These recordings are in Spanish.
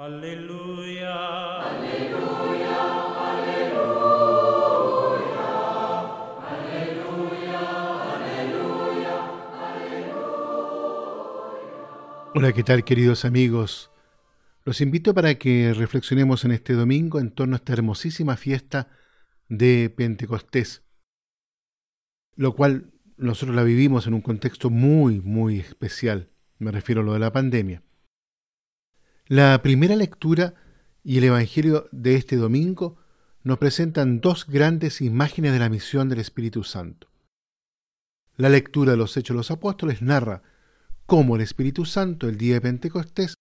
Aleluya. Aleluya, aleluya, aleluya, aleluya, aleluya. Hola, ¿qué tal queridos amigos? Los invito para que reflexionemos en este domingo en torno a esta hermosísima fiesta de Pentecostés, lo cual nosotros la vivimos en un contexto muy, muy especial, me refiero a lo de la pandemia. La primera lectura y el Evangelio de este domingo nos presentan dos grandes imágenes de la misión del Espíritu Santo. La lectura de los Hechos de los Apóstoles narra cómo el Espíritu Santo el día de Pentecostés,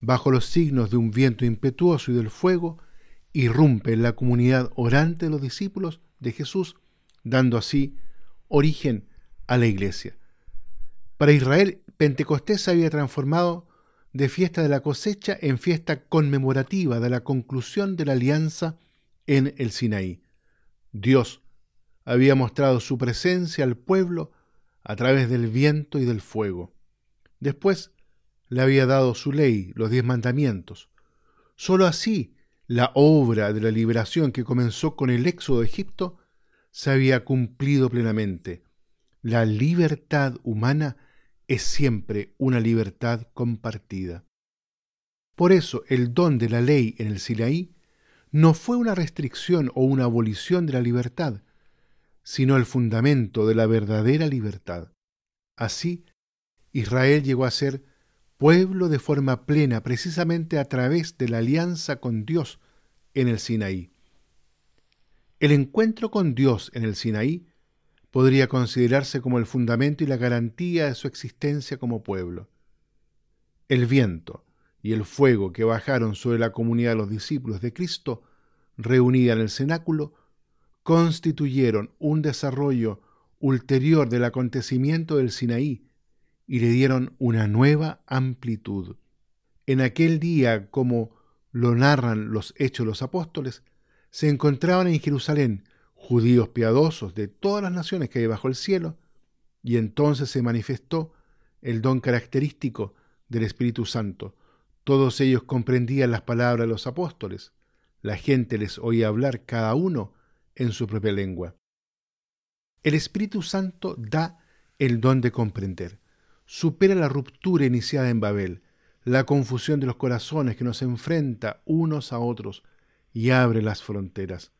bajo los signos de un viento impetuoso y del fuego, irrumpe en la comunidad orante de los discípulos de Jesús, dando así origen a la iglesia. Para Israel, Pentecostés se había transformado de fiesta de la cosecha en fiesta conmemorativa de la conclusión de la alianza en el Sinaí. Dios había mostrado su presencia al pueblo a través del viento y del fuego. Después le había dado su ley, los diez mandamientos. Sólo así la obra de la liberación que comenzó con el éxodo de Egipto se había cumplido plenamente. La libertad humana es siempre una libertad compartida. Por eso el don de la ley en el Sinaí no fue una restricción o una abolición de la libertad, sino el fundamento de la verdadera libertad. Así, Israel llegó a ser pueblo de forma plena precisamente a través de la alianza con Dios en el Sinaí. El encuentro con Dios en el Sinaí podría considerarse como el fundamento y la garantía de su existencia como pueblo. El viento y el fuego que bajaron sobre la comunidad de los discípulos de Cristo, reunida en el cenáculo, constituyeron un desarrollo ulterior del acontecimiento del Sinaí y le dieron una nueva amplitud. En aquel día, como lo narran los hechos de los apóstoles, se encontraban en Jerusalén judíos piadosos de todas las naciones que hay bajo el cielo, y entonces se manifestó el don característico del Espíritu Santo. Todos ellos comprendían las palabras de los apóstoles. La gente les oía hablar cada uno en su propia lengua. El Espíritu Santo da el don de comprender. Supera la ruptura iniciada en Babel, la confusión de los corazones que nos enfrenta unos a otros y abre las fronteras.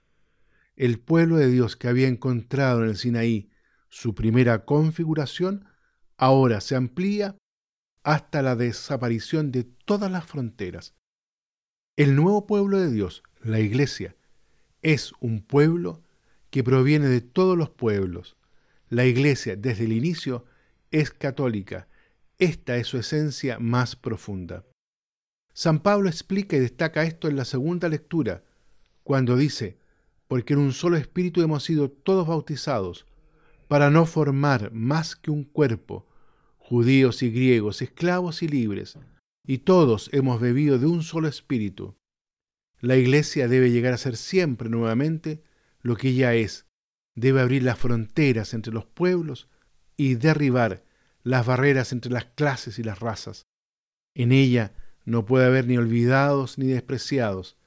El pueblo de Dios que había encontrado en el Sinaí su primera configuración, ahora se amplía hasta la desaparición de todas las fronteras. El nuevo pueblo de Dios, la Iglesia, es un pueblo que proviene de todos los pueblos. La Iglesia desde el inicio es católica. Esta es su esencia más profunda. San Pablo explica y destaca esto en la segunda lectura, cuando dice, porque en un solo espíritu hemos sido todos bautizados, para no formar más que un cuerpo, judíos y griegos, esclavos y libres, y todos hemos bebido de un solo espíritu. La Iglesia debe llegar a ser siempre nuevamente lo que ya es, debe abrir las fronteras entre los pueblos y derribar las barreras entre las clases y las razas. En ella no puede haber ni olvidados ni despreciados.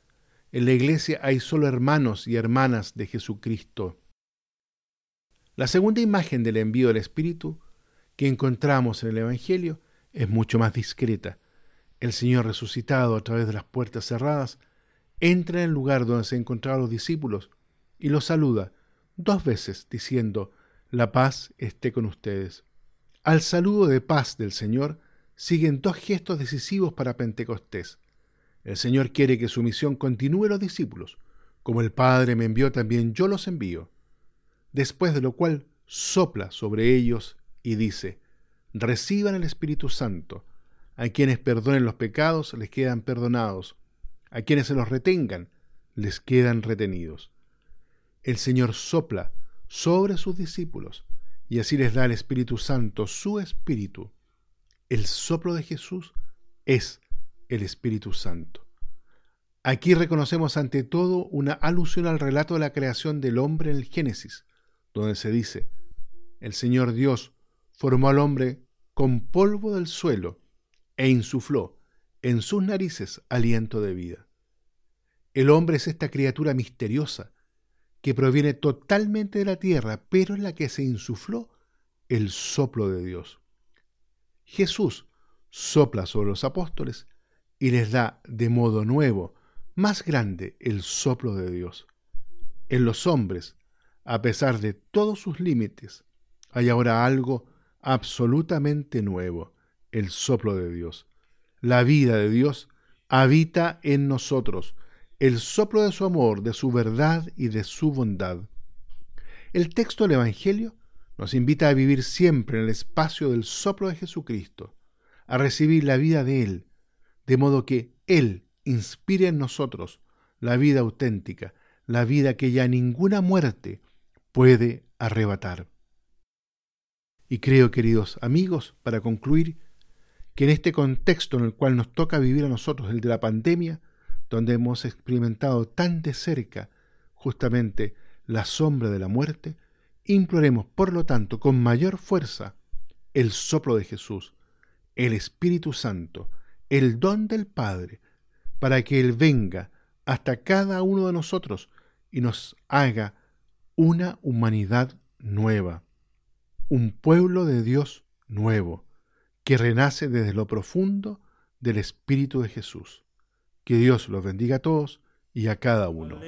En la iglesia hay solo hermanos y hermanas de Jesucristo. La segunda imagen del envío del Espíritu que encontramos en el Evangelio es mucho más discreta. El Señor resucitado a través de las puertas cerradas entra en el lugar donde se encontraban los discípulos y los saluda dos veces diciendo, la paz esté con ustedes. Al saludo de paz del Señor siguen dos gestos decisivos para Pentecostés. El Señor quiere que su misión continúe los discípulos. Como el Padre me envió, también yo los envío. Después de lo cual sopla sobre ellos y dice, reciban el Espíritu Santo. A quienes perdonen los pecados les quedan perdonados. A quienes se los retengan les quedan retenidos. El Señor sopla sobre sus discípulos y así les da el Espíritu Santo, su Espíritu. El soplo de Jesús es el Espíritu Santo. Aquí reconocemos ante todo una alusión al relato de la creación del hombre en el Génesis, donde se dice, el Señor Dios formó al hombre con polvo del suelo e insufló en sus narices aliento de vida. El hombre es esta criatura misteriosa que proviene totalmente de la tierra, pero en la que se insufló el soplo de Dios. Jesús sopla sobre los apóstoles y les da de modo nuevo, más grande, el soplo de Dios. En los hombres, a pesar de todos sus límites, hay ahora algo absolutamente nuevo, el soplo de Dios. La vida de Dios habita en nosotros, el soplo de su amor, de su verdad y de su bondad. El texto del Evangelio nos invita a vivir siempre en el espacio del soplo de Jesucristo, a recibir la vida de Él, de modo que Él inspire en nosotros la vida auténtica, la vida que ya ninguna muerte puede arrebatar. Y creo, queridos amigos, para concluir, que en este contexto en el cual nos toca vivir a nosotros, el de la pandemia, donde hemos experimentado tan de cerca justamente la sombra de la muerte, imploremos, por lo tanto, con mayor fuerza el soplo de Jesús, el Espíritu Santo, el don del Padre, para que Él venga hasta cada uno de nosotros y nos haga una humanidad nueva, un pueblo de Dios nuevo, que renace desde lo profundo del Espíritu de Jesús. Que Dios los bendiga a todos y a cada uno.